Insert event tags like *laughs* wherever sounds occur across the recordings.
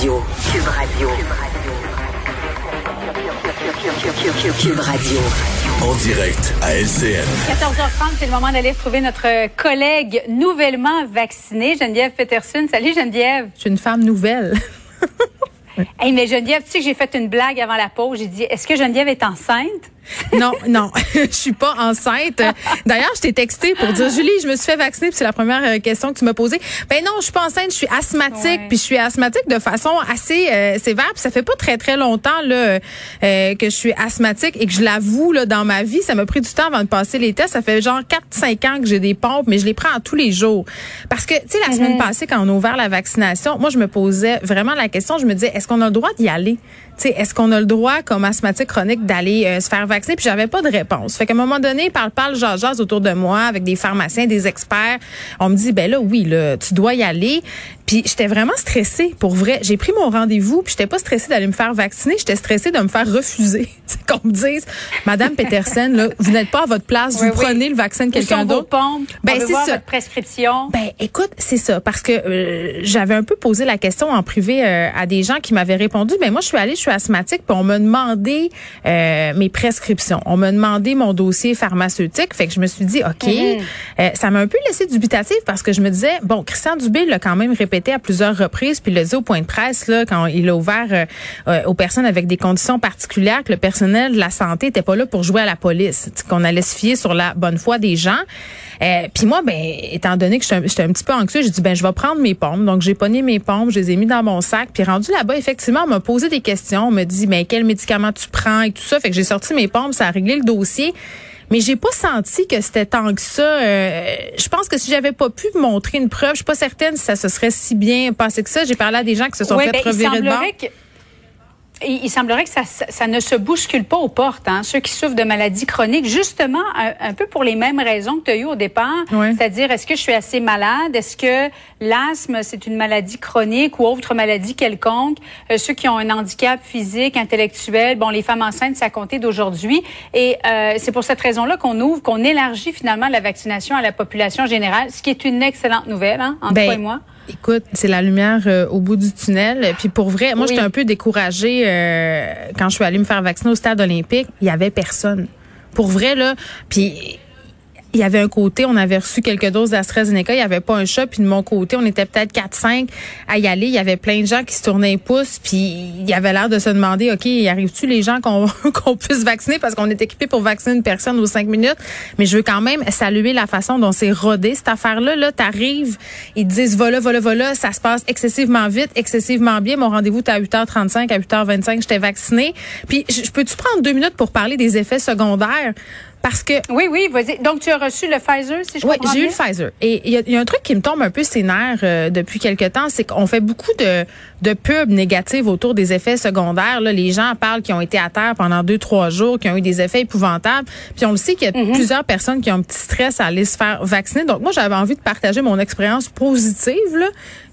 Radio. Cube Radio. Cube Radio. En direct à LCN. 14h30, c'est le moment d'aller retrouver notre collègue nouvellement vaccinée, Geneviève Peterson. Salut Geneviève. Je suis une femme nouvelle. *laughs* hey, mais Geneviève, tu sais que j'ai fait une blague avant la pause. J'ai dit, est-ce que Geneviève est enceinte? Non, non, *laughs* je suis pas enceinte. D'ailleurs, je t'ai texté pour dire Julie, je me suis fait vacciner, puis c'est la première euh, question que tu m'as posée. Ben non, je suis pas enceinte, je suis asthmatique, puis je suis asthmatique de façon assez euh, sévère, puis ça fait pas très très longtemps là euh, que je suis asthmatique et que je l'avoue là dans ma vie, ça m'a pris du temps avant de passer les tests, ça fait genre 4 5 ans que j'ai des pompes, mais je les prends tous les jours. Parce que tu sais la semaine mm-hmm. passée quand on a ouvert la vaccination, moi je me posais vraiment la question, je me disais est-ce qu'on a le droit d'y aller? Est-ce qu'on a le droit, comme asthmatique chronique, d'aller euh, se faire vacciner? Puis j'avais pas de réponse. Fait qu'à un moment donné, parle, parle, jase, autour de moi avec des pharmaciens, des experts. On me dit, ben là, oui, là, tu dois y aller. Puis j'étais vraiment stressée, pour vrai. J'ai pris mon rendez-vous, puis j'étais pas stressée d'aller me faire vacciner. J'étais stressée de me faire refuser. *laughs* Qu'on me dise, Madame Petersen, là, vous n'êtes pas à votre place, vous prenez le vaccin de quelqu'un d'autre. Ben c'est ça. Votre prescription. Ben écoute, c'est ça, parce que euh, j'avais un peu posé la question en privé euh, à des gens qui m'avaient répondu. Ben moi, je suis allée, je suis asthmatique, puis on m'a demandé euh, mes prescriptions. On m'a demandé mon dossier pharmaceutique. Fait que je me suis dit, OK, euh, ça m'a un peu laissé dubitatif parce que je me disais, bon, Christian Dubé l'a quand même répété à plusieurs reprises, puis il l'a dit au point de presse, là, quand il a ouvert euh, euh, aux personnes avec des conditions particulières, que le personnel de la santé était pas là pour jouer à la police, qu'on allait se fier sur la bonne foi des gens. Euh, puis moi, ben, étant donné que j'étais un, petit peu anxieux, j'ai dit ben je vais prendre mes pompes. Donc j'ai pogné mes pompes, je les ai mis dans mon sac. Puis rendu là-bas, effectivement, on m'a posé des questions. On m'a dit mais quel médicament tu prends et tout ça. Fait que j'ai sorti mes pompes, ça a réglé le dossier. Mais j'ai pas senti que c'était tant que ça. Euh, je pense que si j'avais pas pu montrer une preuve, je suis pas certaine si ça se serait si bien passé que ça. J'ai parlé à des gens qui se sont fait ben, revirer de bord il, semblerait que ça, ça, ne se bouscule pas aux portes, hein, ceux qui souffrent de maladies chroniques, justement un, peu pour les mêmes raisons que tu as eues au départ, c'est-à-dire est-ce que je suis assez malade, est-ce que l'asthme c'est une maladie chronique ou autre maladie quelconque, euh, ceux qui ont un handicap physique, intellectuel, bon les femmes enceintes ça a compté d'aujourd'hui. Et euh, c'est pour cette raison-là qu'on ouvre, qu'on élargit finalement la vaccination à la population générale, ce qui est une excellente nouvelle, hein, entre ben, toi et moi. Écoute, c'est la lumière euh, au bout du tunnel. Puis pour vrai, moi, j'étais un peu découragée euh, quand je suis allée me faire vacciner au stade olympique. Il y avait personne. Pour vrai, là. Puis il y avait un côté, on avait reçu quelques doses d'AstraZeneca, il n'y avait pas un chat, puis de mon côté, on était peut-être 4-5 à y aller. Il y avait plein de gens qui se tournaient les pouces, puis il y avait l'air de se demander, OK, arrive-tu les gens qu'on *laughs* qu'on puisse vacciner? Parce qu'on est équipé pour vacciner une personne aux cinq minutes? Mais je veux quand même saluer la façon dont c'est rodé, cette affaire-là. Là, t'arrives, ils te disent, voilà, voilà, voilà, ça se passe excessivement vite, excessivement bien. Mon rendez-vous est à 8h35, à 8h25, j'étais vaccinée. Puis, je peux-tu prendre deux minutes pour parler des effets secondaires? Parce que oui, oui, vas-y. Donc tu as reçu le Pfizer, si je Oui, j'ai eu le Pfizer. Et il y, a un truc qui me tombe un peu ses nerfs euh, depuis quelque temps, c'est qu'on fait beaucoup de de pubs négatives autour des effets secondaires. Là, les gens parlent qui ont été à terre pendant deux trois jours, qui ont eu des effets épouvantables. Puis on le sait qu'il y a mhm. plusieurs personnes qui ont un petit stress à aller se faire vacciner. Donc moi, j'avais envie de partager mon expérience positive.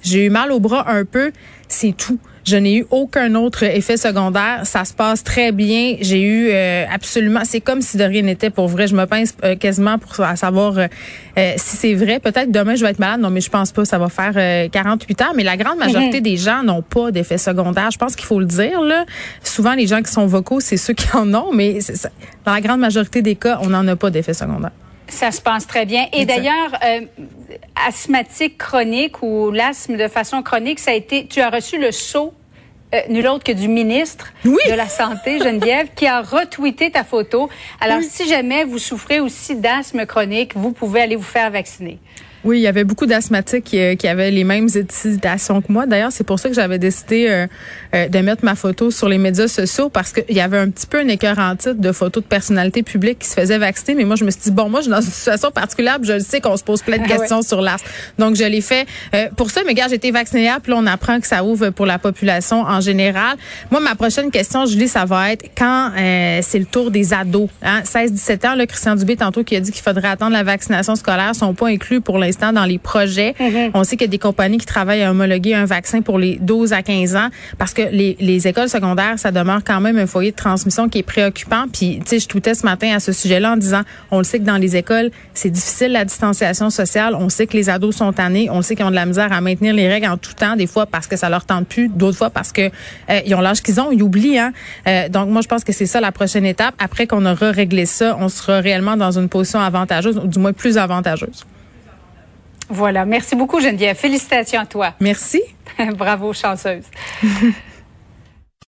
J'ai eu mal au bras un peu, c'est tout. Je n'ai eu aucun autre effet secondaire. Ça se passe très bien. J'ai eu euh, absolument. C'est comme si de rien n'était pour vrai. Je me pince euh, quasiment pour savoir euh, si c'est vrai. Peut-être demain je vais être malade. Non, mais je pense pas. Ça va faire 48 ans. Mais la grande majorité des gens n'ont pas d'effet secondaire. Je pense qu'il faut le dire. Là. Souvent, les gens qui sont vocaux, c'est ceux qui en ont. Mais dans la grande majorité des cas, on n'en a pas d'effet secondaire. Ça se passe très bien. Et d'ailleurs, euh, asthmatique chronique ou l'asthme de façon chronique, ça a été. Tu as reçu le saut euh, nul autre que du ministre de la Santé, Geneviève, qui a retweeté ta photo. Alors, si jamais vous souffrez aussi d'asthme chronique, vous pouvez aller vous faire vacciner. Oui, il y avait beaucoup d'asthmatiques qui, qui, avaient les mêmes hésitations que moi. D'ailleurs, c'est pour ça que j'avais décidé euh, euh, de mettre ma photo sur les médias sociaux parce qu'il y avait un petit peu un écœur en titre de photos de personnalités publiques qui se faisaient vacciner. Mais moi, je me suis dit, bon, moi, je suis dans une situation particulière. Je le sais qu'on se pose plein de ah questions sur l'asthme. Donc, je l'ai fait euh, pour ça. Mais gars, j'ai été vaccinée puis là, on apprend que ça ouvre pour la population en général. Moi, ma prochaine question, Julie, ça va être quand c'est le tour des ados. Hein? 16-17 ans, là, Christian Dubé, tantôt, qui a dit qu'il faudrait attendre la vaccination scolaire, sont pas inclus pour l'instant dans les projets. Mm-hmm. On sait qu'il y a des compagnies qui travaillent à homologuer un vaccin pour les 12 à 15 ans parce que les, les écoles secondaires, ça demeure quand même un foyer de transmission qui est préoccupant. Puis, tu sais, je toutais ce matin à ce sujet-là en disant, on le sait que dans les écoles, c'est difficile la distanciation sociale. On sait que les ados sont tannés. On sait qu'ils ont de la misère à maintenir les règles en tout temps, des fois parce que ça leur tente plus, d'autres fois parce que euh, ils ont l'âge qu'ils ont, ils oublient. Hein? Euh, donc, moi, je pense que c'est ça la prochaine étape. Après qu'on aura réglé ça, on sera réellement dans une position avantageuse, ou du moins plus avantageuse. Voilà. Merci beaucoup, Geneviève. Félicitations à toi. Merci. *laughs* Bravo, chanceuse. *laughs*